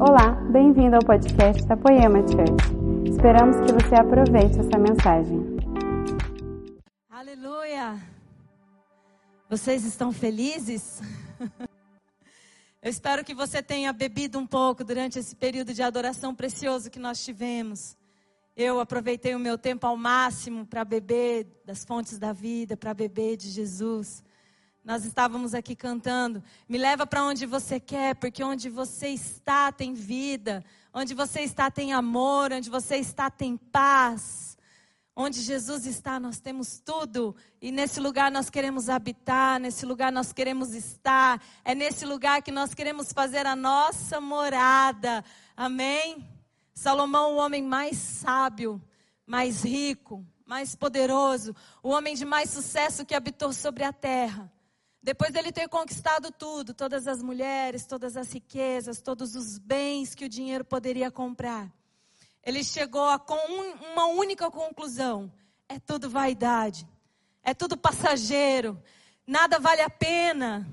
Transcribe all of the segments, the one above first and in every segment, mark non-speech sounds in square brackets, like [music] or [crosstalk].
Olá, bem-vindo ao podcast da Poema Church. Esperamos que você aproveite essa mensagem. Aleluia! Vocês estão felizes? [laughs] Eu espero que você tenha bebido um pouco durante esse período de adoração precioso que nós tivemos. Eu aproveitei o meu tempo ao máximo para beber das fontes da vida, para beber de Jesus. Nós estávamos aqui cantando. Me leva para onde você quer, porque onde você está tem vida. Onde você está tem amor. Onde você está tem paz. Onde Jesus está, nós temos tudo. E nesse lugar nós queremos habitar, nesse lugar nós queremos estar. É nesse lugar que nós queremos fazer a nossa morada. Amém? Salomão, o homem mais sábio, mais rico, mais poderoso, o homem de mais sucesso que habitou sobre a terra. Depois dele ter conquistado tudo, todas as mulheres, todas as riquezas, todos os bens que o dinheiro poderia comprar, ele chegou a com uma única conclusão: é tudo vaidade, é tudo passageiro, nada vale a pena.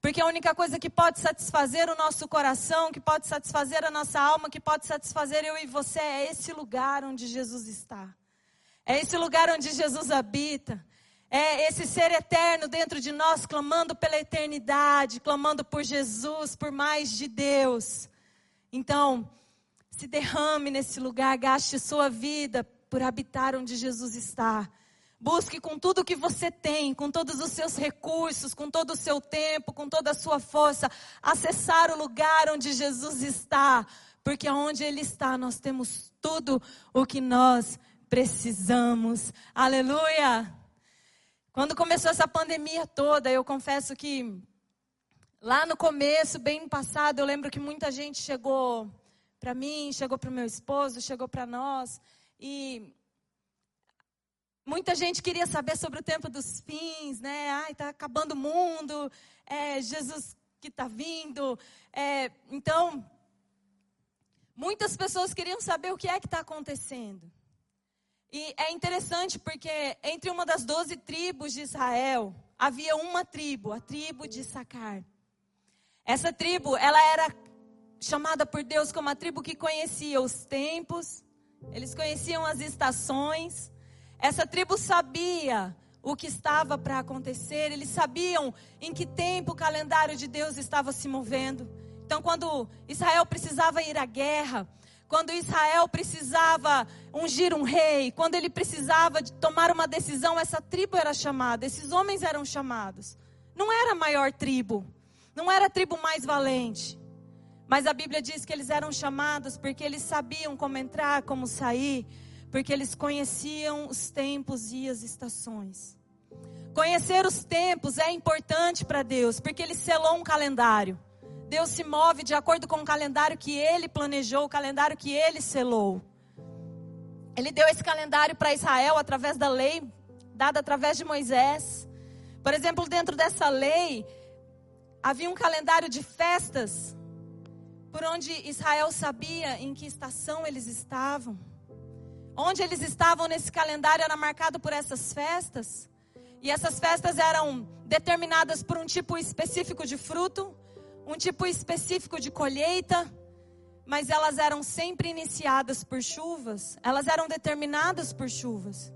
Porque a única coisa que pode satisfazer o nosso coração, que pode satisfazer a nossa alma, que pode satisfazer eu e você, é esse lugar onde Jesus está. É esse lugar onde Jesus habita. É esse ser eterno dentro de nós, clamando pela eternidade, clamando por Jesus, por mais de Deus. Então, se derrame nesse lugar, gaste sua vida por habitar onde Jesus está. Busque com tudo o que você tem, com todos os seus recursos, com todo o seu tempo, com toda a sua força, acessar o lugar onde Jesus está, porque onde Ele está nós temos tudo o que nós precisamos. Aleluia! Quando começou essa pandemia toda, eu confesso que lá no começo, bem no passado, eu lembro que muita gente chegou para mim, chegou para o meu esposo, chegou para nós. E muita gente queria saber sobre o tempo dos fins, né? Ai, está acabando o mundo, é Jesus que está vindo. É, então, muitas pessoas queriam saber o que é que está acontecendo. E é interessante porque entre uma das doze tribos de Israel, havia uma tribo, a tribo de Sacar. Essa tribo, ela era chamada por Deus como a tribo que conhecia os tempos, eles conheciam as estações. Essa tribo sabia o que estava para acontecer, eles sabiam em que tempo o calendário de Deus estava se movendo. Então, quando Israel precisava ir à guerra, quando Israel precisava ungir um rei, quando ele precisava de tomar uma decisão, essa tribo era chamada, esses homens eram chamados. Não era a maior tribo, não era a tribo mais valente. Mas a Bíblia diz que eles eram chamados porque eles sabiam como entrar, como sair, porque eles conheciam os tempos e as estações. Conhecer os tempos é importante para Deus, porque ele selou um calendário. Deus se move de acordo com o calendário que ele planejou, o calendário que ele selou. Ele deu esse calendário para Israel através da lei dada através de Moisés. Por exemplo, dentro dessa lei, havia um calendário de festas por onde Israel sabia em que estação eles estavam. Onde eles estavam nesse calendário era marcado por essas festas. E essas festas eram determinadas por um tipo específico de fruto, um tipo específico de colheita, mas elas eram sempre iniciadas por chuvas, elas eram determinadas por chuvas.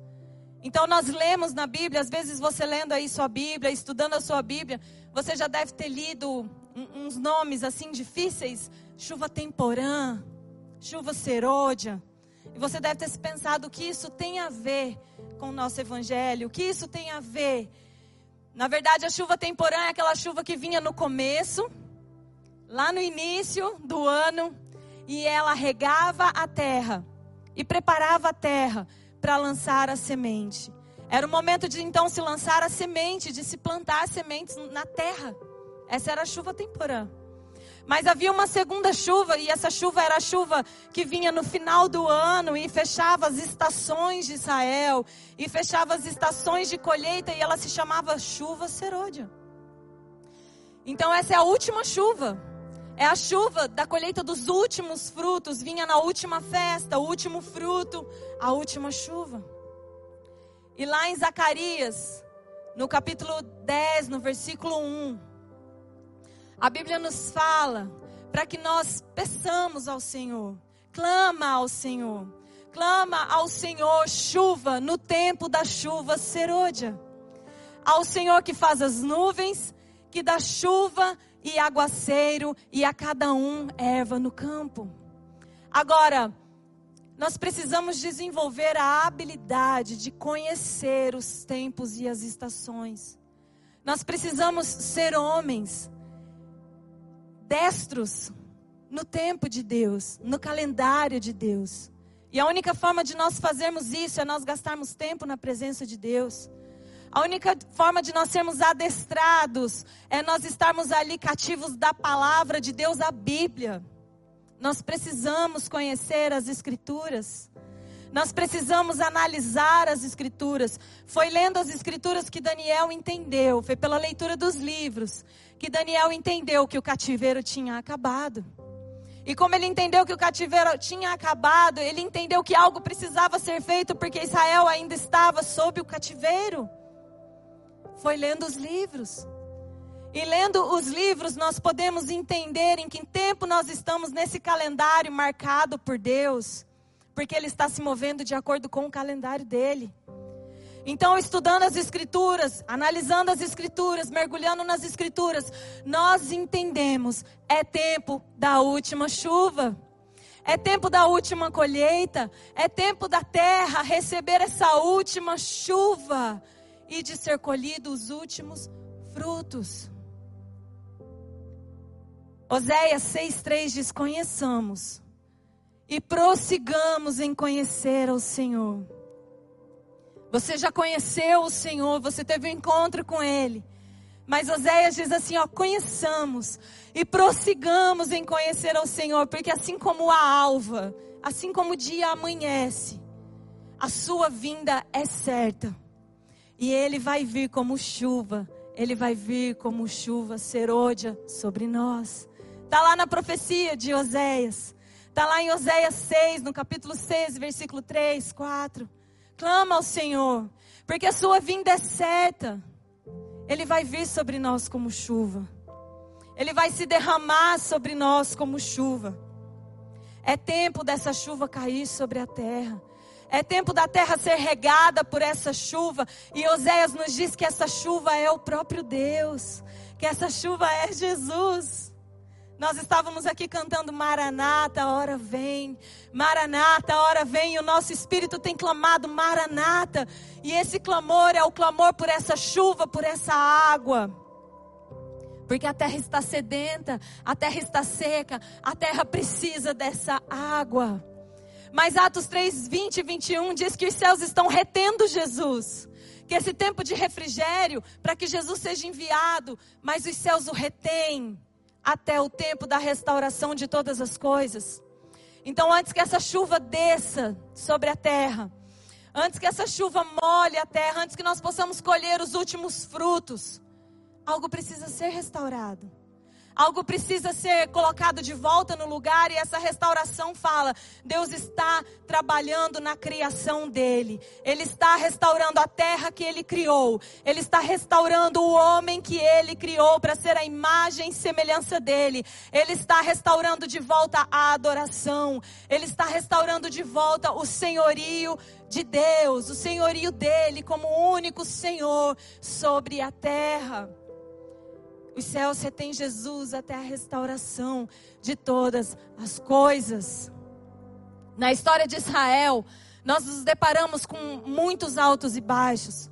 Então nós lemos na Bíblia, às vezes você lendo aí sua Bíblia, estudando a sua Bíblia, você já deve ter lido uns nomes assim difíceis, chuva temporã, chuva serôdia. E você deve ter se pensado que isso tem a ver com o nosso evangelho, que isso tem a ver. Na verdade, a chuva temporã é aquela chuva que vinha no começo, lá no início do ano, e ela regava a terra e preparava a terra para lançar a semente. Era o momento de então se lançar a semente, de se plantar sementes na terra. Essa era a chuva temporã. Mas havia uma segunda chuva, e essa chuva era a chuva que vinha no final do ano e fechava as estações de Israel, e fechava as estações de colheita, e ela se chamava chuva serôdia. Então, essa é a última chuva. É a chuva da colheita dos últimos frutos, vinha na última festa, o último fruto, a última chuva. E lá em Zacarias, no capítulo 10, no versículo 1, a Bíblia nos fala, para que nós peçamos ao Senhor. Clama ao Senhor. Clama ao Senhor chuva no tempo da chuva serôdia. Ao Senhor que faz as nuvens, que dá chuva e aguaceiro e a cada um erva no campo. Agora, nós precisamos desenvolver a habilidade de conhecer os tempos e as estações. Nós precisamos ser homens destros no tempo de Deus, no calendário de Deus. E a única forma de nós fazermos isso é nós gastarmos tempo na presença de Deus. A única forma de nós sermos adestrados é nós estarmos ali cativos da palavra de Deus, a Bíblia. Nós precisamos conhecer as Escrituras. Nós precisamos analisar as Escrituras. Foi lendo as Escrituras que Daniel entendeu, foi pela leitura dos livros que Daniel entendeu que o cativeiro tinha acabado. E como ele entendeu que o cativeiro tinha acabado, ele entendeu que algo precisava ser feito porque Israel ainda estava sob o cativeiro. Foi lendo os livros. E lendo os livros, nós podemos entender em que tempo nós estamos nesse calendário marcado por Deus, porque Ele está se movendo de acordo com o calendário dele. Então, estudando as Escrituras, analisando as Escrituras, mergulhando nas Escrituras, nós entendemos: é tempo da última chuva. É tempo da última colheita, é tempo da terra receber essa última chuva e de ser colhido os últimos frutos. Oséias 6,3 diz: Conheçamos e prossigamos em conhecer ao Senhor. Você já conheceu o Senhor, você teve um encontro com Ele. Mas Oséias diz assim: ó, conheçamos e prossigamos em conhecer ao Senhor, porque assim como a alva, assim como o dia amanhece, a sua vinda é certa. E ele vai vir como chuva, ele vai vir como chuva serôdia sobre nós. Está lá na profecia de Oséias. Está lá em Oséias 6, no capítulo 6, versículo 3, 4. Clama ao Senhor, porque a sua vinda é certa. Ele vai vir sobre nós como chuva. Ele vai se derramar sobre nós como chuva. É tempo dessa chuva cair sobre a terra. É tempo da terra ser regada por essa chuva. E Oséias nos diz que essa chuva é o próprio Deus. Que essa chuva é Jesus. Nós estávamos aqui cantando Maranata, a hora vem. Maranata, a hora vem. E o nosso espírito tem clamado Maranata. E esse clamor é o clamor por essa chuva, por essa água. Porque a terra está sedenta, a terra está seca, a terra precisa dessa água. Mas Atos 3, 20 e 21 diz que os céus estão retendo Jesus. Que esse tempo de refrigério, para que Jesus seja enviado, mas os céus o retêm até o tempo da restauração de todas as coisas. Então, antes que essa chuva desça sobre a terra, antes que essa chuva molhe a terra, antes que nós possamos colher os últimos frutos, algo precisa ser restaurado. Algo precisa ser colocado de volta no lugar e essa restauração fala: Deus está trabalhando na criação dele. Ele está restaurando a terra que ele criou. Ele está restaurando o homem que ele criou para ser a imagem e semelhança dele. Ele está restaurando de volta a adoração. Ele está restaurando de volta o senhorio de Deus, o senhorio dele como único Senhor sobre a terra. Os céus retêm Jesus até a restauração de todas as coisas. Na história de Israel, nós nos deparamos com muitos altos e baixos.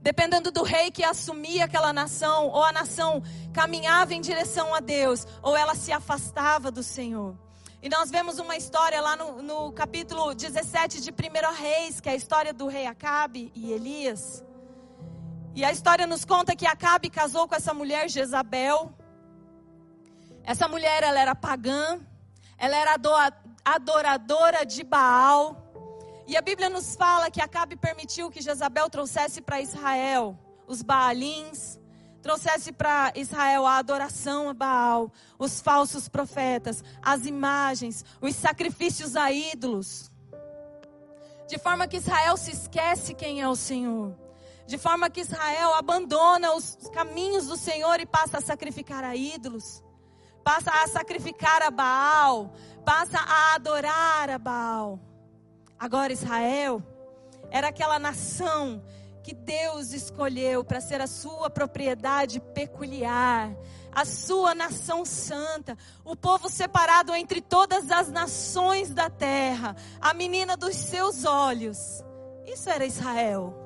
Dependendo do rei que assumia aquela nação, ou a nação caminhava em direção a Deus, ou ela se afastava do Senhor. E nós vemos uma história lá no, no capítulo 17 de 1 Reis, que é a história do rei Acabe e Elias. E a história nos conta que Acabe casou com essa mulher Jezabel. Essa mulher ela era pagã, ela era adoradora de Baal. E a Bíblia nos fala que Acabe permitiu que Jezabel trouxesse para Israel os Baalins, trouxesse para Israel a adoração a Baal, os falsos profetas, as imagens, os sacrifícios a ídolos. De forma que Israel se esquece quem é o Senhor de forma que Israel abandona os caminhos do Senhor e passa a sacrificar a ídolos. passa a sacrificar a Baal, passa a adorar a Baal. Agora Israel era aquela nação que Deus escolheu para ser a sua propriedade peculiar, a sua nação santa, o povo separado entre todas as nações da terra, a menina dos seus olhos. Isso era Israel.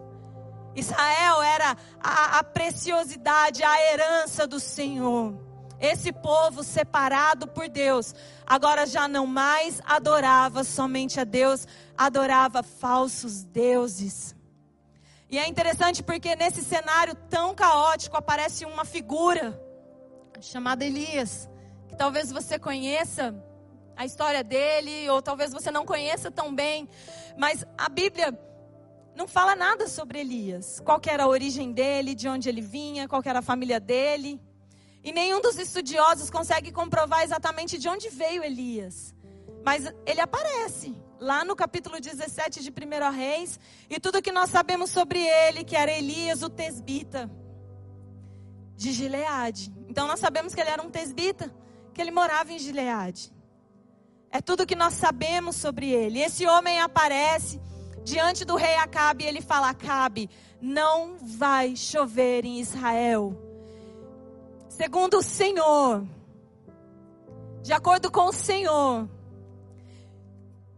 Israel era a, a preciosidade, a herança do Senhor. Esse povo separado por Deus, agora já não mais adorava somente a Deus, adorava falsos deuses. E é interessante porque nesse cenário tão caótico aparece uma figura chamada Elias, que talvez você conheça a história dele, ou talvez você não conheça tão bem, mas a Bíblia não fala nada sobre Elias. Qual era a origem dele, de onde ele vinha, qual era a família dele. E nenhum dos estudiosos consegue comprovar exatamente de onde veio Elias. Mas ele aparece lá no capítulo 17 de 1 Reis, e tudo que nós sabemos sobre ele, que era Elias, o tesbita de Gileade. Então nós sabemos que ele era um tesbita, que ele morava em Gileade. É tudo que nós sabemos sobre ele. Esse homem aparece diante do rei Acabe ele fala: Acabe, não vai chover em Israel. Segundo o Senhor, de acordo com o Senhor,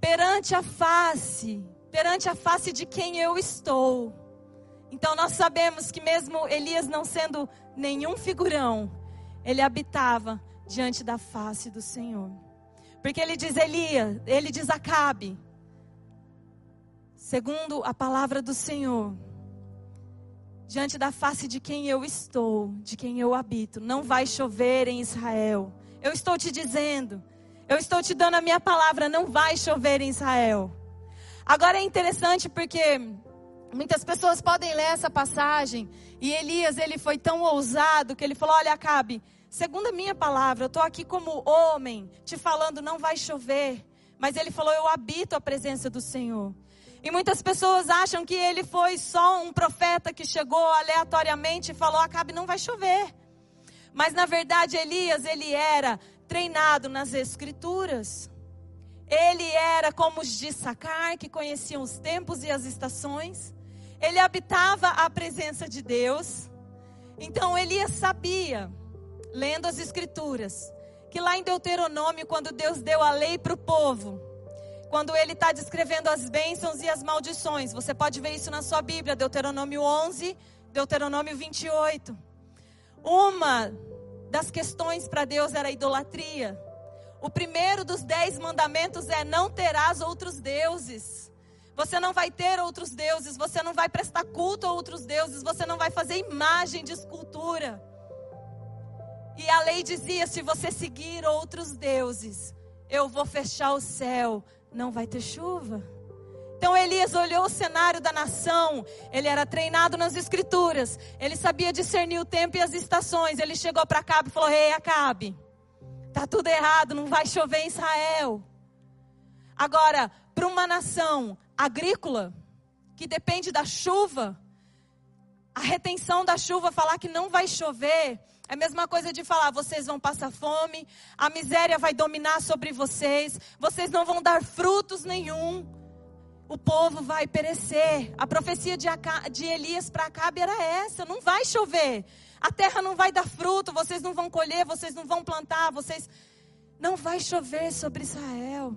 perante a face, perante a face de quem eu estou. Então nós sabemos que mesmo Elias não sendo nenhum figurão, ele habitava diante da face do Senhor. Porque ele diz Elias, ele diz Acabe, segundo a palavra do Senhor, diante da face de quem eu estou, de quem eu habito, não vai chover em Israel. Eu estou te dizendo, eu estou te dando a minha palavra, não vai chover em Israel. Agora é interessante porque muitas pessoas podem ler essa passagem e Elias ele foi tão ousado que ele falou: "Olha, Acabe, segundo a minha palavra, eu estou aqui como homem te falando não vai chover". Mas ele falou: "Eu habito a presença do Senhor". E muitas pessoas acham que ele foi só um profeta que chegou aleatoriamente e falou: "Acabe, não vai chover". Mas na verdade Elias, ele era treinado nas escrituras. Ele era como os de Sacar, que conheciam os tempos e as estações. Ele habitava a presença de Deus. Então Elias sabia, lendo as escrituras, que lá em Deuteronômio, quando Deus deu a lei para o povo, quando ele está descrevendo as bênçãos e as maldições, você pode ver isso na sua Bíblia, Deuteronômio 11, Deuteronômio 28. Uma das questões para Deus era a idolatria. O primeiro dos dez mandamentos é: não terás outros deuses. Você não vai ter outros deuses, você não vai prestar culto a outros deuses, você não vai fazer imagem de escultura. E a lei dizia: se você seguir outros deuses, eu vou fechar o céu, não vai ter chuva. Então Elias olhou o cenário da nação, ele era treinado nas escrituras, ele sabia discernir o tempo e as estações. Ele chegou para Acabe e falou: Ei, Acabe, tá tudo errado, não vai chover em Israel. Agora, para uma nação agrícola, que depende da chuva, a retenção da chuva, falar que não vai chover, é a mesma coisa de falar: vocês vão passar fome, a miséria vai dominar sobre vocês, vocês não vão dar frutos nenhum o povo vai perecer. A profecia de, Aca, de Elias para Acabe era essa: não vai chover, a terra não vai dar fruto, vocês não vão colher, vocês não vão plantar, vocês. Não vai chover sobre Israel.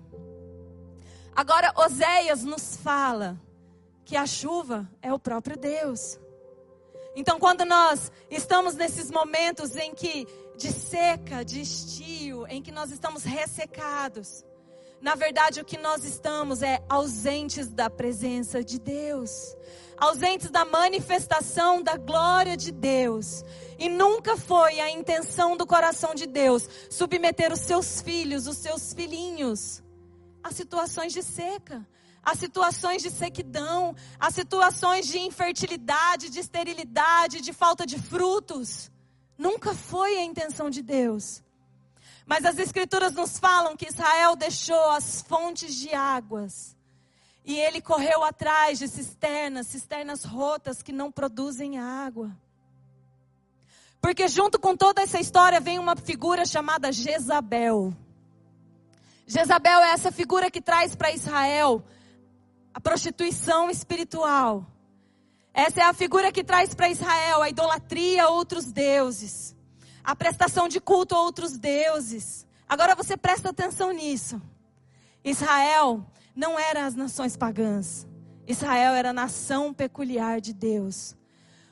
Agora, Oséias nos fala que a chuva é o próprio Deus. Então, quando nós estamos nesses momentos em que de seca, de estio, em que nós estamos ressecados, na verdade, o que nós estamos é ausentes da presença de Deus, ausentes da manifestação da glória de Deus. E nunca foi a intenção do coração de Deus submeter os seus filhos, os seus filhinhos, a situações de seca, a situações de sequidão, a situações de infertilidade, de esterilidade, de falta de frutos. Nunca foi a intenção de Deus. Mas as escrituras nos falam que Israel deixou as fontes de águas. E ele correu atrás de cisternas, cisternas rotas que não produzem água. Porque junto com toda essa história vem uma figura chamada Jezabel. Jezabel é essa figura que traz para Israel a prostituição espiritual. Essa é a figura que traz para Israel a idolatria a outros deuses, a prestação de culto a outros deuses. Agora você presta atenção nisso. Israel não era as nações pagãs. Israel era a nação peculiar de Deus.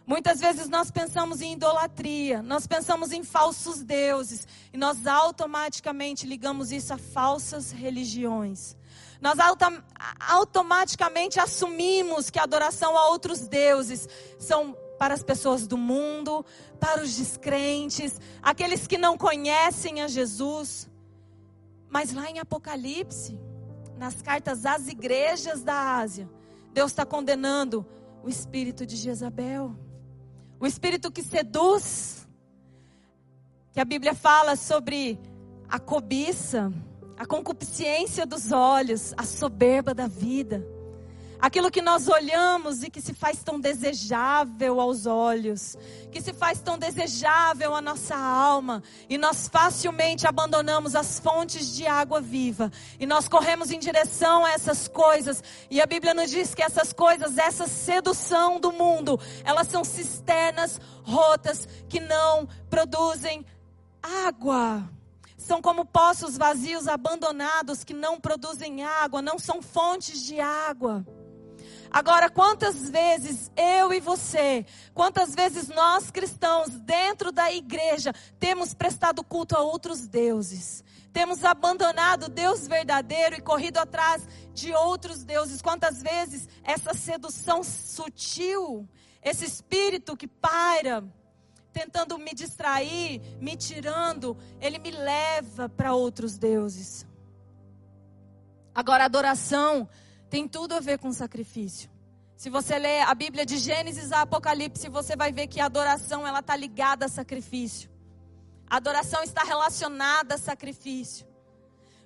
Muitas vezes nós pensamos em idolatria, nós pensamos em falsos deuses e nós automaticamente ligamos isso a falsas religiões. Nós autom automaticamente assumimos que a adoração a outros deuses são para as pessoas do mundo, para os descrentes, aqueles que não conhecem a Jesus. Mas lá em Apocalipse, nas cartas às igrejas da Ásia, Deus está condenando o espírito de Jezabel, o espírito que seduz, que a Bíblia fala sobre a cobiça, a concupiscência dos olhos, a soberba da vida. Aquilo que nós olhamos e que se faz tão desejável aos olhos, que se faz tão desejável à nossa alma, e nós facilmente abandonamos as fontes de água viva, e nós corremos em direção a essas coisas, e a Bíblia nos diz que essas coisas, essa sedução do mundo, elas são cisternas rotas que não produzem água. São como poços vazios abandonados que não produzem água, não são fontes de água. Agora, quantas vezes eu e você, quantas vezes nós cristãos dentro da igreja temos prestado culto a outros deuses? Temos abandonado Deus verdadeiro e corrido atrás de outros deuses. Quantas vezes essa sedução sutil, esse espírito que paira, tentando me distrair, me tirando, ele me leva para outros deuses. Agora, adoração tem tudo a ver com sacrifício. Se você ler a Bíblia de Gênesis a Apocalipse, você vai ver que a adoração ela está ligada a sacrifício. A adoração está relacionada a sacrifício.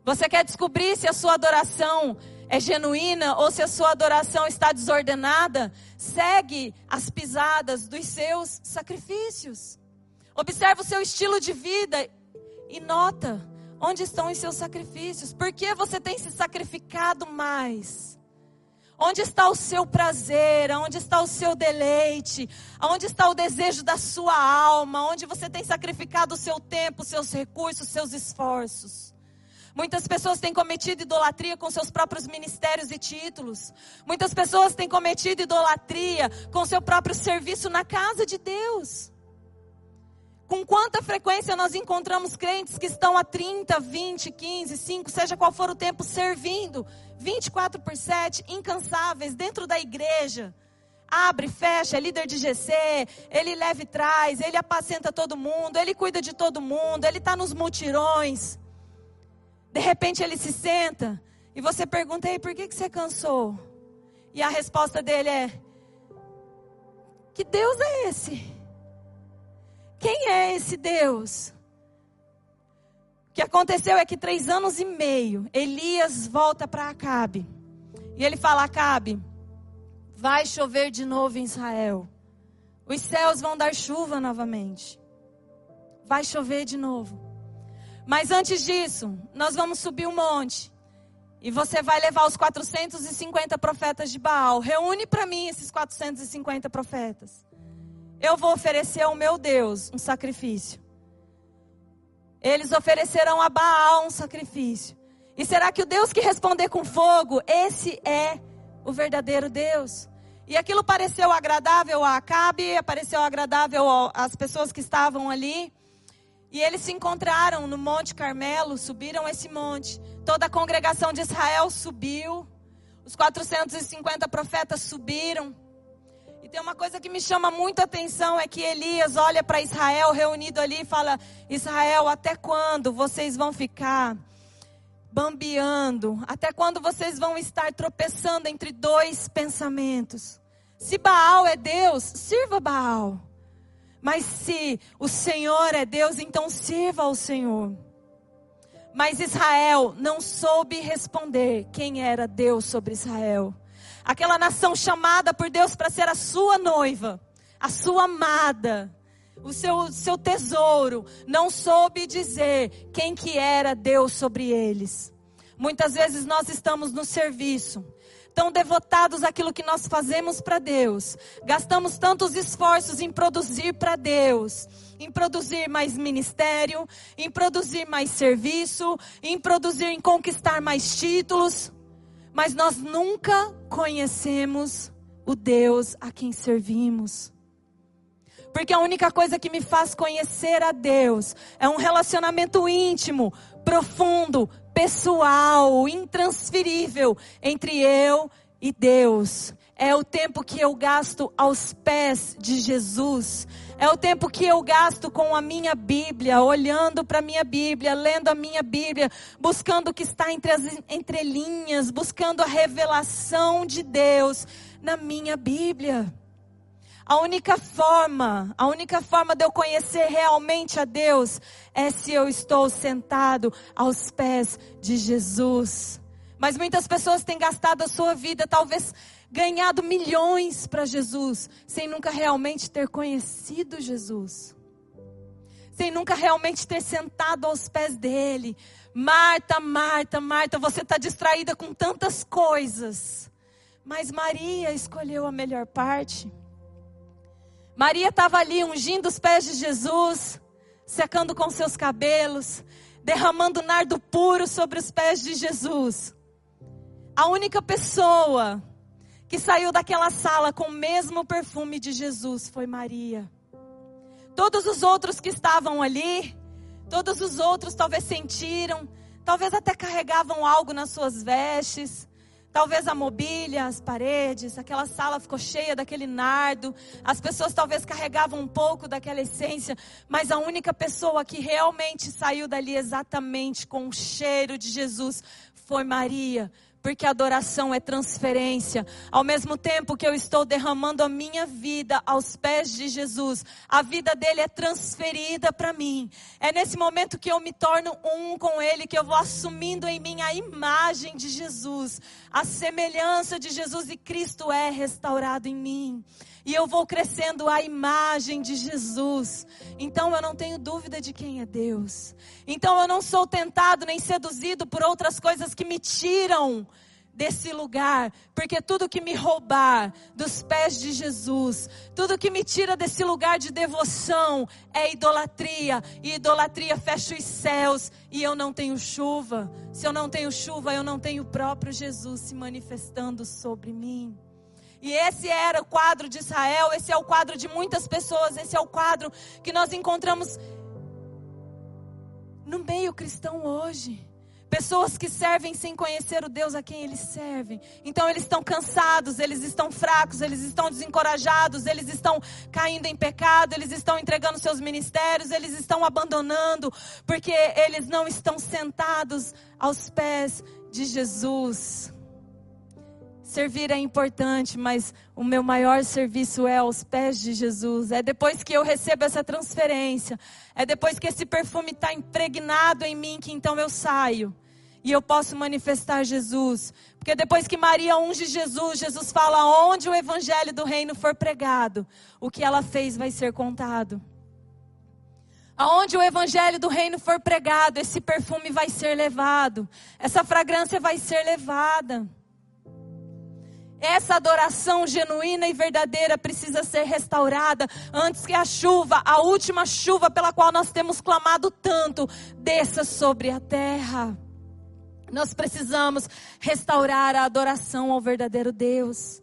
Você quer descobrir se a sua adoração é genuína ou se a sua adoração está desordenada? Segue as pisadas dos seus sacrifícios. Observa o seu estilo de vida e nota onde estão os seus sacrifícios. Por que você tem se sacrificado mais? Onde está o seu prazer? Onde está o seu deleite? Onde está o desejo da sua alma? Onde você tem sacrificado o seu tempo, seus recursos, os seus esforços? Muitas pessoas têm cometido idolatria com seus próprios ministérios e títulos. Muitas pessoas têm cometido idolatria com seu próprio serviço na casa de Deus. Com quanta frequência nós encontramos crentes que estão há 30, 20, 15, 5, seja qual for o tempo, servindo 24 por 7, incansáveis, dentro da igreja. Abre, fecha, é líder de GC, ele leva e traz, ele apacenta todo mundo, ele cuida de todo mundo, ele está nos mutirões. De repente ele se senta e você pergunta, aí, por que, que você cansou? E a resposta dele é: Que Deus é esse? Quem é esse Deus? que aconteceu é que três anos e meio, Elias volta para Acabe. E ele fala: Acabe, vai chover de novo em Israel. Os céus vão dar chuva novamente. Vai chover de novo. Mas antes disso, nós vamos subir um monte. E você vai levar os 450 profetas de Baal. Reúne para mim esses 450 profetas. Eu vou oferecer ao meu Deus um sacrifício. Eles oferecerão a Baal um sacrifício. E será que o Deus que responder com fogo, esse é o verdadeiro Deus? E aquilo pareceu agradável a Acabe, pareceu agradável às pessoas que estavam ali. E eles se encontraram no Monte Carmelo, subiram esse monte. Toda a congregação de Israel subiu. Os 450 profetas subiram. E tem uma coisa que me chama muito a atenção é que Elias olha para Israel reunido ali e fala: Israel, até quando vocês vão ficar bambeando? Até quando vocês vão estar tropeçando entre dois pensamentos? Se Baal é Deus, sirva Baal. Mas se o Senhor é Deus, então sirva ao Senhor. Mas Israel não soube responder quem era Deus sobre Israel aquela nação chamada por Deus para ser a sua noiva, a sua amada. o seu, seu tesouro, não soube dizer quem que era Deus sobre eles. Muitas vezes nós estamos no serviço, tão devotados àquilo que nós fazemos para Deus, gastamos tantos esforços em produzir para Deus, em produzir mais ministério, em produzir mais serviço, em produzir, em conquistar mais títulos, mas nós nunca conhecemos o Deus a quem servimos. Porque a única coisa que me faz conhecer a Deus é um relacionamento íntimo, profundo, pessoal, intransferível entre eu e Deus. É o tempo que eu gasto aos pés de Jesus. É o tempo que eu gasto com a minha Bíblia, olhando para a minha Bíblia, lendo a minha Bíblia, buscando o que está entre as entrelinhas, buscando a revelação de Deus na minha Bíblia. A única forma, a única forma de eu conhecer realmente a Deus é se eu estou sentado aos pés de Jesus. Mas muitas pessoas têm gastado a sua vida, talvez ganhado milhões para Jesus, sem nunca realmente ter conhecido Jesus. Sem nunca realmente ter sentado aos pés dele. Marta, Marta, Marta, você está distraída com tantas coisas. Mas Maria escolheu a melhor parte. Maria estava ali ungindo os pés de Jesus, secando com seus cabelos, derramando nardo puro sobre os pés de Jesus. A única pessoa que saiu daquela sala com o mesmo perfume de Jesus foi Maria. Todos os outros que estavam ali, todos os outros talvez sentiram, talvez até carregavam algo nas suas vestes, Talvez a mobília, as paredes, aquela sala ficou cheia daquele nardo. As pessoas talvez carregavam um pouco daquela essência, mas a única pessoa que realmente saiu dali exatamente com o cheiro de Jesus foi Maria porque adoração é transferência. Ao mesmo tempo que eu estou derramando a minha vida aos pés de Jesus, a vida dele é transferida para mim. É nesse momento que eu me torno um com ele, que eu vou assumindo em mim a imagem de Jesus, a semelhança de Jesus e Cristo é restaurado em mim. E eu vou crescendo a imagem de Jesus. Então eu não tenho dúvida de quem é Deus. Então eu não sou tentado nem seduzido por outras coisas que me tiram desse lugar, porque tudo que me roubar dos pés de Jesus, tudo que me tira desse lugar de devoção é idolatria, e idolatria fecha os céus e eu não tenho chuva. Se eu não tenho chuva, eu não tenho o próprio Jesus se manifestando sobre mim. E esse era o quadro de Israel, esse é o quadro de muitas pessoas, esse é o quadro que nós encontramos no meio cristão hoje. Pessoas que servem sem conhecer o Deus a quem eles servem. Então eles estão cansados, eles estão fracos, eles estão desencorajados, eles estão caindo em pecado, eles estão entregando seus ministérios, eles estão abandonando, porque eles não estão sentados aos pés de Jesus. Servir é importante, mas o meu maior serviço é aos pés de Jesus. É depois que eu recebo essa transferência, é depois que esse perfume está impregnado em mim que então eu saio e eu posso manifestar Jesus. Porque depois que Maria unge Jesus, Jesus fala: onde o evangelho do reino for pregado, o que ela fez vai ser contado. Aonde o evangelho do reino for pregado, esse perfume vai ser levado, essa fragrância vai ser levada. Essa adoração genuína e verdadeira precisa ser restaurada antes que a chuva, a última chuva pela qual nós temos clamado tanto, desça sobre a terra. Nós precisamos restaurar a adoração ao verdadeiro Deus.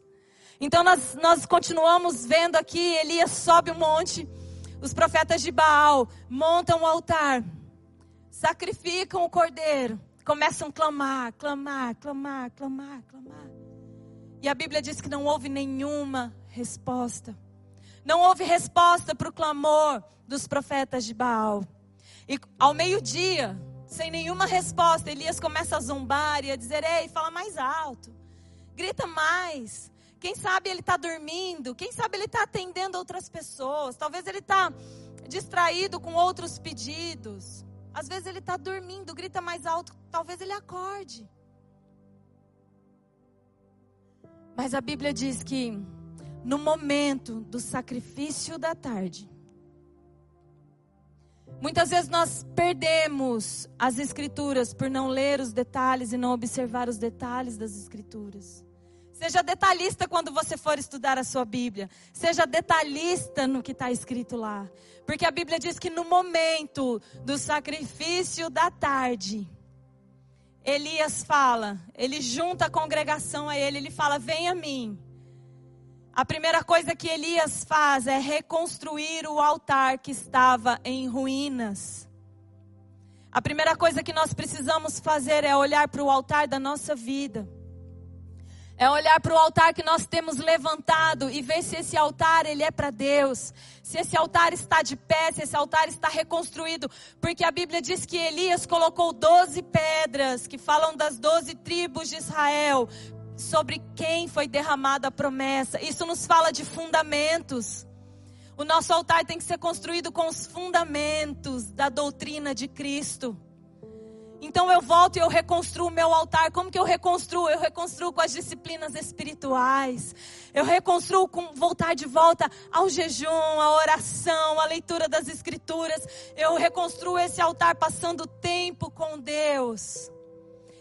Então nós, nós continuamos vendo aqui, Elias sobe um monte, os profetas de Baal montam o altar, sacrificam o cordeiro, começam a clamar, clamar, clamar, clamar, clamar. E a Bíblia diz que não houve nenhuma resposta. Não houve resposta para o clamor dos profetas de Baal. E ao meio-dia, sem nenhuma resposta, Elias começa a zombar e a dizer: Ei, fala mais alto, grita mais. Quem sabe ele está dormindo, quem sabe ele está atendendo outras pessoas, talvez ele está distraído com outros pedidos. Às vezes ele está dormindo, grita mais alto, talvez ele acorde. Mas a Bíblia diz que no momento do sacrifício da tarde, Muitas vezes nós perdemos as escrituras por não ler os detalhes e não observar os detalhes das escrituras. Seja detalhista quando você for estudar a sua Bíblia. Seja detalhista no que está escrito lá. Porque a Bíblia diz que no momento do sacrifício da tarde, Elias fala, ele junta a congregação a ele, ele fala: Vem a mim. A primeira coisa que Elias faz é reconstruir o altar que estava em ruínas. A primeira coisa que nós precisamos fazer é olhar para o altar da nossa vida. É olhar para o altar que nós temos levantado e ver se esse altar ele é para Deus, se esse altar está de pé, se esse altar está reconstruído, porque a Bíblia diz que Elias colocou doze pedras que falam das doze tribos de Israel sobre quem foi derramada a promessa. Isso nos fala de fundamentos. O nosso altar tem que ser construído com os fundamentos da doutrina de Cristo. Então eu volto e eu reconstruo meu altar. Como que eu reconstruo? Eu reconstruo com as disciplinas espirituais. Eu reconstruo com voltar de volta ao jejum, à oração, à leitura das escrituras. Eu reconstruo esse altar passando tempo com Deus.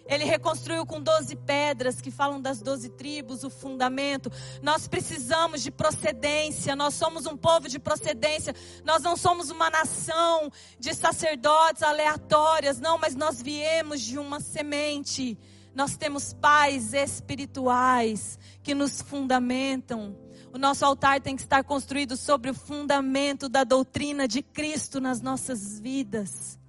Ele reconstruiu com 12 pedras que falam das 12 tribos, o fundamento. Nós precisamos de procedência, nós somos um povo de procedência. Nós não somos uma nação de sacerdotes aleatórias, não, mas nós viemos de uma semente. Nós temos pais espirituais que nos fundamentam. O nosso altar tem que estar construído sobre o fundamento da doutrina de Cristo nas nossas vidas.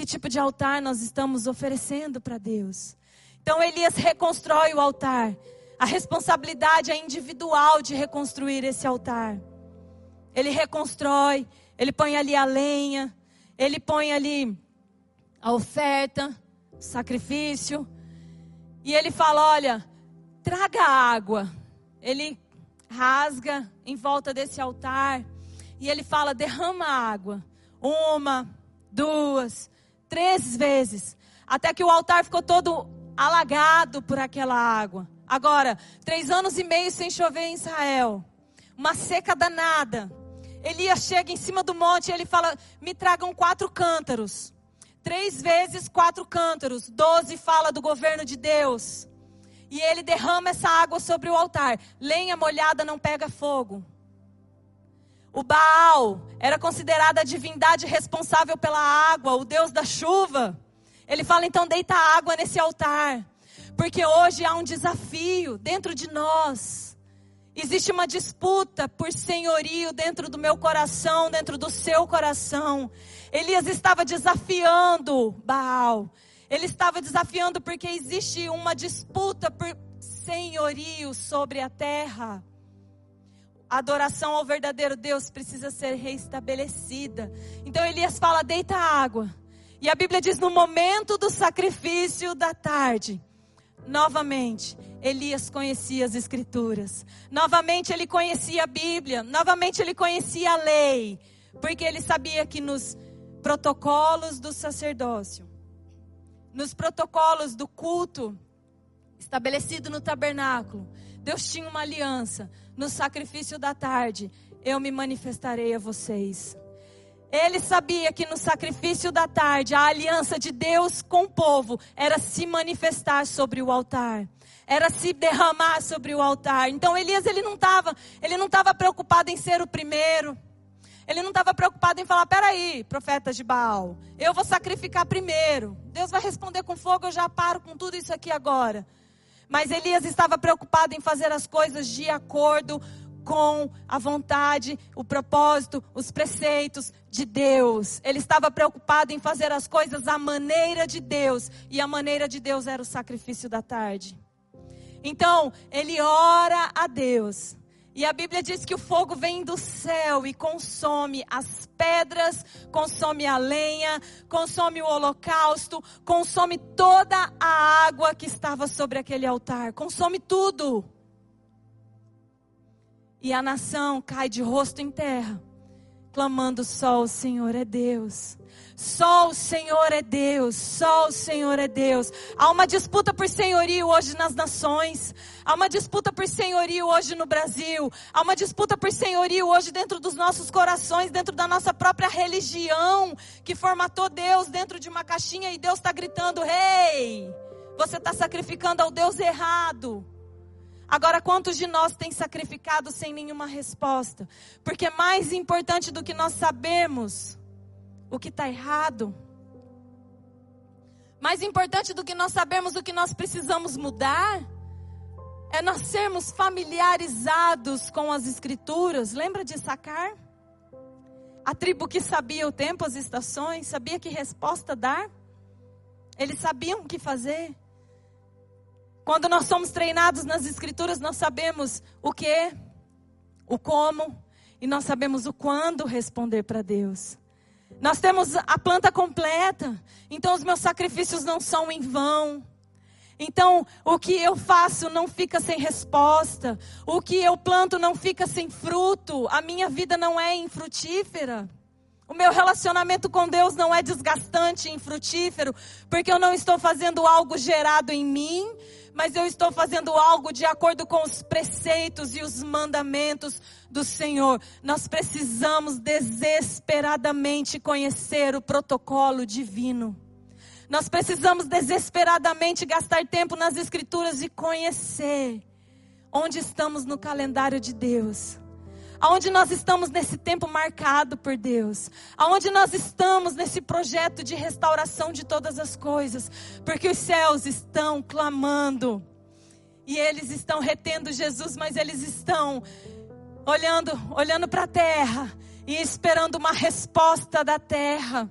Que tipo de altar nós estamos oferecendo para Deus? Então Elias reconstrói o altar. A responsabilidade é individual de reconstruir esse altar. Ele reconstrói, ele põe ali a lenha, ele põe ali a oferta, o sacrifício. E ele fala: Olha, traga água. Ele rasga em volta desse altar. E ele fala: derrama água. Uma, duas, três vezes, até que o altar ficou todo alagado por aquela água. Agora, três anos e meio sem chover em Israel, uma seca danada. Elias chega em cima do monte e ele fala: Me tragam quatro cântaros. Três vezes quatro cântaros. Doze fala do governo de Deus. E ele derrama essa água sobre o altar. Lenha molhada não pega fogo. O Baal era considerado a divindade responsável pela água, o deus da chuva. Ele fala então: deita água nesse altar, porque hoje há um desafio dentro de nós. Existe uma disputa por senhorio dentro do meu coração, dentro do seu coração. Elias estava desafiando Baal. Ele estava desafiando porque existe uma disputa por senhorio sobre a terra. A adoração ao verdadeiro Deus precisa ser reestabelecida. Então Elias fala: deita água. E a Bíblia diz: no momento do sacrifício da tarde, novamente, Elias conhecia as Escrituras. Novamente ele conhecia a Bíblia. Novamente ele conhecia a lei. Porque ele sabia que nos protocolos do sacerdócio, nos protocolos do culto estabelecido no tabernáculo, Deus tinha uma aliança no sacrifício da tarde, eu me manifestarei a vocês. Ele sabia que no sacrifício da tarde, a aliança de Deus com o povo era se manifestar sobre o altar, era se derramar sobre o altar. Então Elias ele não estava, ele não estava preocupado em ser o primeiro. Ele não estava preocupado em falar: peraí, profetas de Baal, eu vou sacrificar primeiro. Deus vai responder com fogo, eu já paro com tudo isso aqui agora. Mas Elias estava preocupado em fazer as coisas de acordo com a vontade, o propósito, os preceitos de Deus. Ele estava preocupado em fazer as coisas à maneira de Deus. E a maneira de Deus era o sacrifício da tarde. Então, ele ora a Deus. E a Bíblia diz que o fogo vem do céu e consome as pedras, consome a lenha, consome o holocausto, consome toda a água que estava sobre aquele altar, consome tudo. E a nação cai de rosto em terra, clamando só: o Senhor é Deus. Só o Senhor é Deus, só o Senhor é Deus. Há uma disputa por senhorio hoje nas nações. Há uma disputa por senhorio hoje no Brasil. Há uma disputa por senhorio hoje dentro dos nossos corações, dentro da nossa própria religião, que formatou Deus dentro de uma caixinha e Deus está gritando: Ei, hey, você está sacrificando ao Deus errado. Agora, quantos de nós têm sacrificado sem nenhuma resposta? Porque mais importante do que nós sabemos o que está errado. Mais importante do que nós sabemos o que nós precisamos mudar é nós sermos familiarizados com as Escrituras. Lembra de sacar? A tribo que sabia o tempo, as estações, sabia que resposta dar. Eles sabiam o que fazer. Quando nós somos treinados nas Escrituras, nós sabemos o que, o como, e nós sabemos o quando responder para Deus. Nós temos a planta completa, então os meus sacrifícios não são em vão. Então, o que eu faço não fica sem resposta. O que eu planto não fica sem fruto. A minha vida não é infrutífera. O meu relacionamento com Deus não é desgastante e infrutífero, porque eu não estou fazendo algo gerado em mim, mas eu estou fazendo algo de acordo com os preceitos e os mandamentos do Senhor. Nós precisamos desesperadamente conhecer o protocolo divino. Nós precisamos desesperadamente gastar tempo nas Escrituras e conhecer onde estamos no calendário de Deus. Aonde nós estamos nesse tempo marcado por Deus? Aonde nós estamos nesse projeto de restauração de todas as coisas? Porque os céus estão clamando. E eles estão retendo Jesus, mas eles estão olhando, olhando para a terra e esperando uma resposta da terra.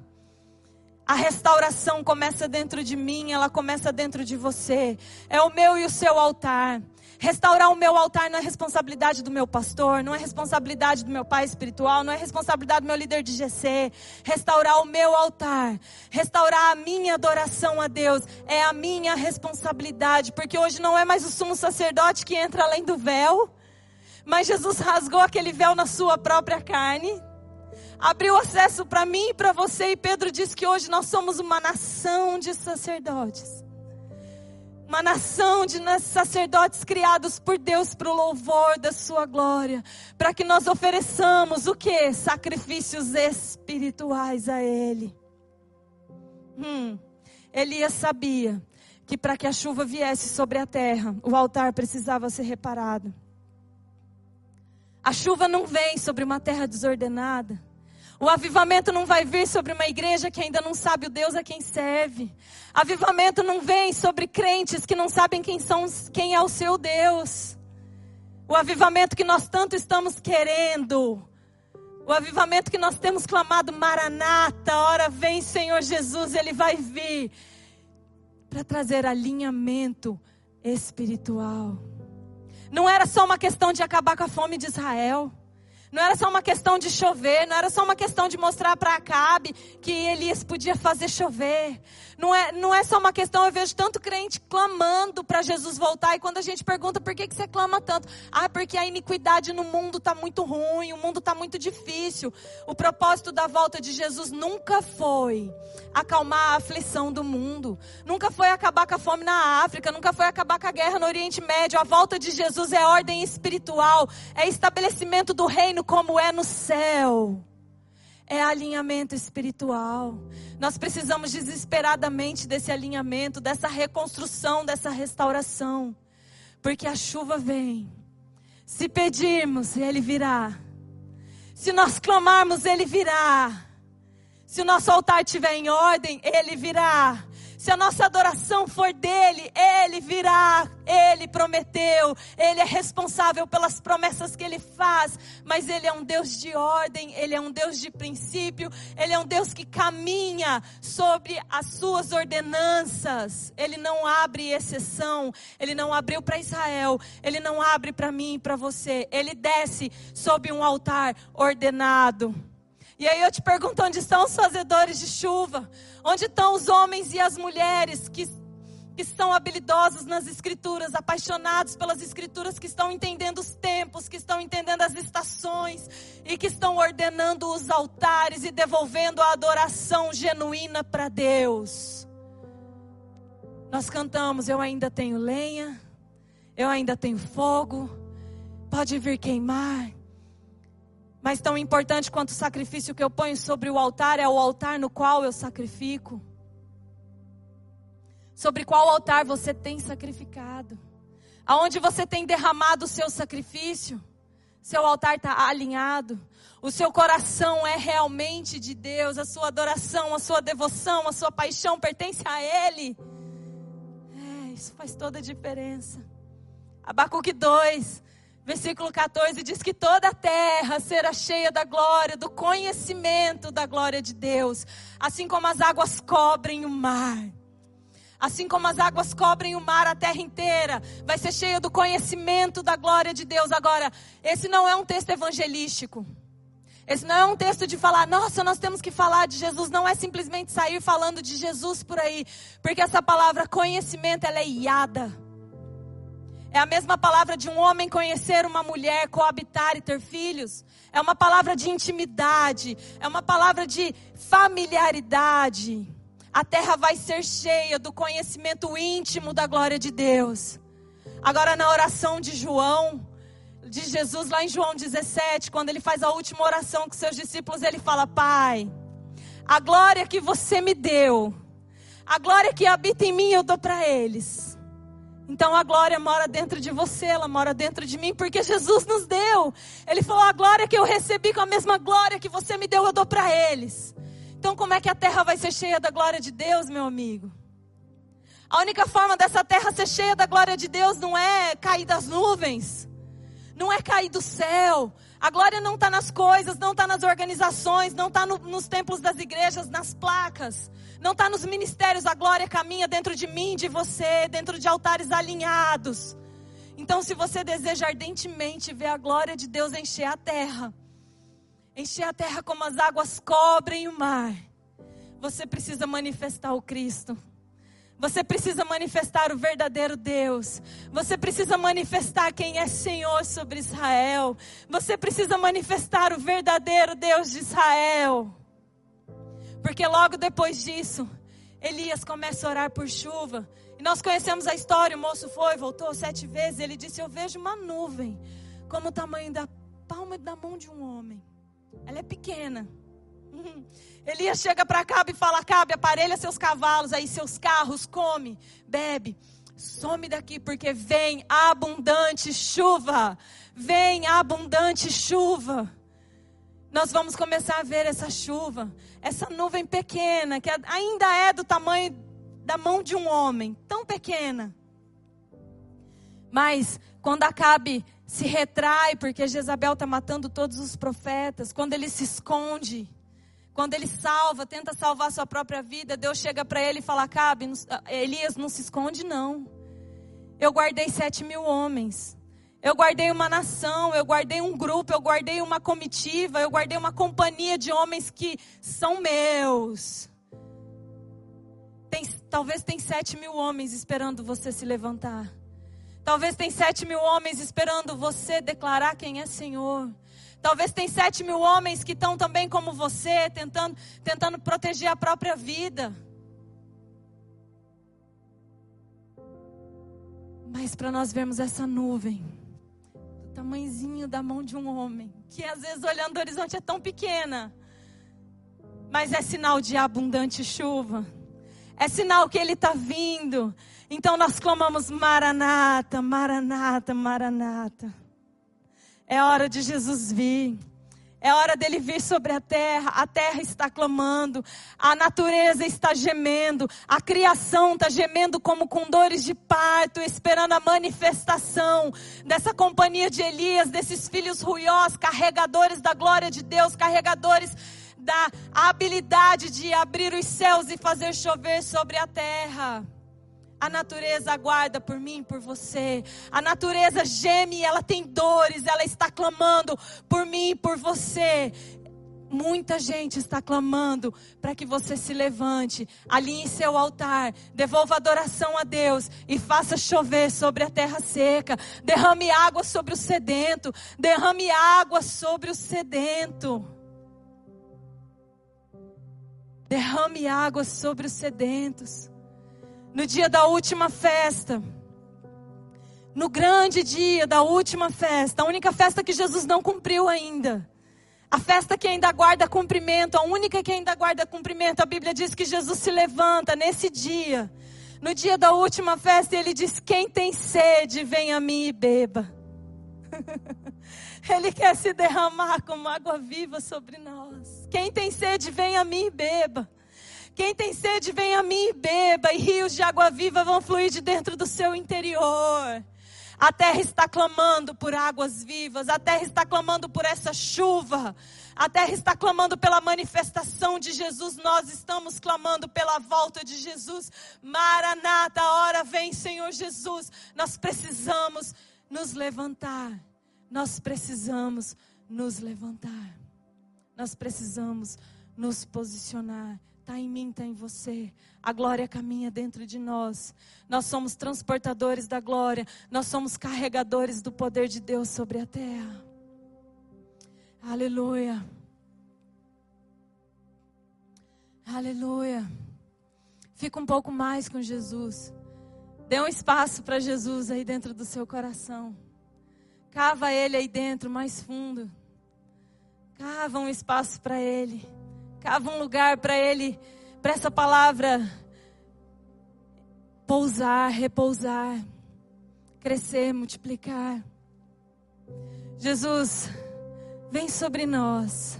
A restauração começa dentro de mim, ela começa dentro de você. É o meu e o seu altar. Restaurar o meu altar não é responsabilidade do meu pastor, não é responsabilidade do meu pai espiritual, não é responsabilidade do meu líder de GC. Restaurar o meu altar, restaurar a minha adoração a Deus é a minha responsabilidade, porque hoje não é mais o sumo sacerdote que entra além do véu, mas Jesus rasgou aquele véu na sua própria carne. Abriu acesso para mim e para você, e Pedro diz que hoje nós somos uma nação de sacerdotes uma nação de sacerdotes criados por Deus para o louvor da sua glória, para que nós ofereçamos o que? Sacrifícios espirituais a Ele. Hum, Elias sabia que para que a chuva viesse sobre a terra, o altar precisava ser reparado. A chuva não vem sobre uma terra desordenada. O avivamento não vai vir sobre uma igreja que ainda não sabe o Deus a quem serve. Avivamento não vem sobre crentes que não sabem quem, são, quem é o seu Deus. O avivamento que nós tanto estamos querendo. O avivamento que nós temos clamado, Maranata, hora vem Senhor Jesus, Ele vai vir para trazer alinhamento espiritual. Não era só uma questão de acabar com a fome de Israel. Não era só uma questão de chover, não era só uma questão de mostrar para Acabe que Elias podia fazer chover. Não é, não é só uma questão, eu vejo tanto crente clamando para Jesus voltar. E quando a gente pergunta por que, que você clama tanto? Ah, porque a iniquidade no mundo está muito ruim, o mundo está muito difícil. O propósito da volta de Jesus nunca foi acalmar a aflição do mundo. Nunca foi acabar com a fome na África, nunca foi acabar com a guerra no Oriente Médio. A volta de Jesus é ordem espiritual, é estabelecimento do reino reino como é no céu. É alinhamento espiritual. Nós precisamos desesperadamente desse alinhamento, dessa reconstrução, dessa restauração. Porque a chuva vem. Se pedirmos, ele virá. Se nós clamarmos, ele virá. Se o nosso altar estiver em ordem, ele virá. Se a nossa adoração for dele, ele virá, ele prometeu, ele é responsável pelas promessas que ele faz, mas ele é um Deus de ordem, ele é um Deus de princípio, ele é um Deus que caminha sobre as suas ordenanças. Ele não abre exceção, ele não abriu para Israel, ele não abre para mim e para você. Ele desce sob um altar ordenado. E aí eu te pergunto: onde estão os fazedores de chuva? Onde estão os homens e as mulheres que que estão habilidosos nas escrituras, apaixonados pelas escrituras, que estão entendendo os tempos, que estão entendendo as estações e que estão ordenando os altares e devolvendo a adoração genuína para Deus. Nós cantamos: Eu ainda tenho lenha, eu ainda tenho fogo, pode vir queimar. Mas tão importante quanto o sacrifício que eu ponho sobre o altar é o altar no qual eu sacrifico. Sobre qual altar você tem sacrificado? Aonde você tem derramado o seu sacrifício? Seu altar está alinhado? O seu coração é realmente de Deus? A sua adoração, a sua devoção, a sua paixão pertence a Ele? É, isso faz toda a diferença. Abacuque 2, versículo 14 diz que toda a terra será cheia da glória, do conhecimento da glória de Deus, assim como as águas cobrem o mar. Assim como as águas cobrem o mar, a terra inteira vai ser cheia do conhecimento da glória de Deus. Agora, esse não é um texto evangelístico. Esse não é um texto de falar, nossa, nós temos que falar de Jesus. Não é simplesmente sair falando de Jesus por aí. Porque essa palavra conhecimento, ela é iada. É a mesma palavra de um homem conhecer uma mulher, coabitar e ter filhos. É uma palavra de intimidade. É uma palavra de familiaridade a terra vai ser cheia do conhecimento íntimo da glória de Deus. Agora, na oração de João, de Jesus, lá em João 17, quando ele faz a última oração com seus discípulos, ele fala: Pai, a glória que você me deu, a glória que habita em mim, eu dou para eles. Então a glória mora dentro de você, ela mora dentro de mim, porque Jesus nos deu. Ele falou: a glória que eu recebi com a mesma glória que você me deu, eu dou para eles. Então, como é que a terra vai ser cheia da glória de Deus, meu amigo? A única forma dessa terra ser cheia da glória de Deus não é cair das nuvens, não é cair do céu. A glória não está nas coisas, não está nas organizações, não está no, nos templos das igrejas, nas placas, não está nos ministérios. A glória caminha dentro de mim, de você, dentro de altares alinhados. Então, se você deseja ardentemente ver a glória de Deus encher a terra, encher a terra como as águas cobrem o mar, você precisa manifestar o Cristo. Você precisa manifestar o verdadeiro Deus. Você precisa manifestar quem é Senhor sobre Israel. Você precisa manifestar o verdadeiro Deus de Israel. Porque logo depois disso, Elias começa a orar por chuva. E nós conhecemos a história. O moço foi, voltou sete vezes. Ele disse: Eu vejo uma nuvem, como o tamanho da palma da mão de um homem. Ela é pequena. [laughs] Elias chega para Cabe e fala: Cabe, aparelha seus cavalos, aí seus carros, come, bebe, some daqui, porque vem abundante chuva. Vem abundante chuva. Nós vamos começar a ver essa chuva, essa nuvem pequena, que ainda é do tamanho da mão de um homem, tão pequena. Mas quando Acabe se retrai porque Jezabel está matando todos os profetas, quando ele se esconde, quando ele salva, tenta salvar sua própria vida, Deus chega para ele e fala: Cabe, ah, Elias, não se esconde, não. Eu guardei sete mil homens. Eu guardei uma nação, eu guardei um grupo, eu guardei uma comitiva, eu guardei uma companhia de homens que são meus. Tem, talvez tem sete mil homens esperando você se levantar. Talvez tem sete mil homens esperando você declarar quem é Senhor. Talvez tem sete mil homens que estão também como você, tentando, tentando proteger a própria vida. Mas para nós vermos essa nuvem, tamanhozinho da mão de um homem, que às vezes olhando o horizonte é tão pequena, mas é sinal de abundante chuva. É sinal que ele está vindo. Então nós clamamos Maranata, Maranata, Maranata. É hora de Jesus vir. É hora dele vir sobre a terra. A terra está clamando, a natureza está gemendo, a criação está gemendo como com dores de parto, esperando a manifestação dessa companhia de Elias, desses filhos ruiós, carregadores da glória de Deus, carregadores da habilidade de abrir os céus e fazer chover sobre a terra. A natureza aguarda por mim, por você. A natureza geme, ela tem dores, ela está clamando por mim, por você. Muita gente está clamando para que você se levante, alinhe seu altar, devolva adoração a Deus e faça chover sobre a terra seca. Derrame água sobre o sedento, derrame água sobre o sedento. Derrame água sobre os sedentos. No dia da última festa, no grande dia da última festa, a única festa que Jesus não cumpriu ainda a festa que ainda guarda cumprimento, a única que ainda guarda cumprimento, a Bíblia diz que Jesus se levanta nesse dia, no dia da última festa, ele diz: Quem tem sede, vem a mim e beba. [laughs] ele quer se derramar como água viva sobre nós. Quem tem sede, vem a mim e beba. Quem tem sede, vem a mim e beba, e rios de água viva vão fluir de dentro do seu interior. A terra está clamando por águas vivas, a terra está clamando por essa chuva, a terra está clamando pela manifestação de Jesus, nós estamos clamando pela volta de Jesus. Maranata, a hora vem, Senhor Jesus. Nós precisamos nos levantar, nós precisamos nos levantar, nós precisamos nos posicionar está em mim, está em você. A glória caminha dentro de nós. Nós somos transportadores da glória. Nós somos carregadores do poder de Deus sobre a terra. Aleluia. Aleluia. Fica um pouco mais com Jesus. Dê um espaço para Jesus aí dentro do seu coração. Cava ele aí dentro mais fundo. Cava um espaço para ele. Cava um lugar para ele, para essa palavra pousar, repousar, crescer, multiplicar. Jesus, vem sobre nós.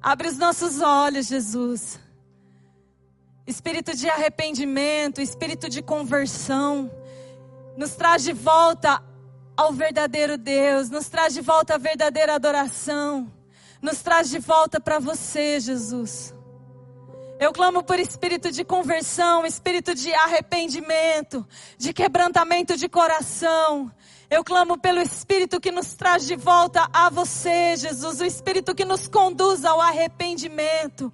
Abre os nossos olhos, Jesus. Espírito de arrependimento, espírito de conversão, nos traz de volta ao verdadeiro Deus, nos traz de volta a verdadeira adoração nos traz de volta para você, Jesus. Eu clamo por espírito de conversão, espírito de arrependimento, de quebrantamento de coração. Eu clamo pelo espírito que nos traz de volta a você, Jesus, o espírito que nos conduz ao arrependimento.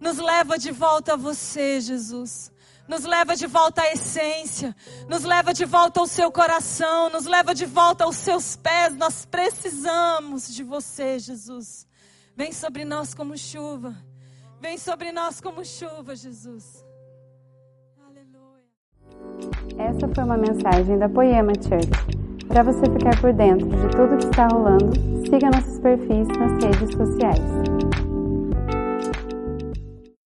Nos leva de volta a você, Jesus. Nos leva de volta à essência, nos leva de volta ao seu coração, nos leva de volta aos seus pés. Nós precisamos de você, Jesus. Vem sobre nós como chuva. Vem sobre nós como chuva, Jesus. Aleluia. Essa foi uma mensagem da Poema Church. Para você ficar por dentro de tudo que está rolando, siga nossos perfis nas redes sociais.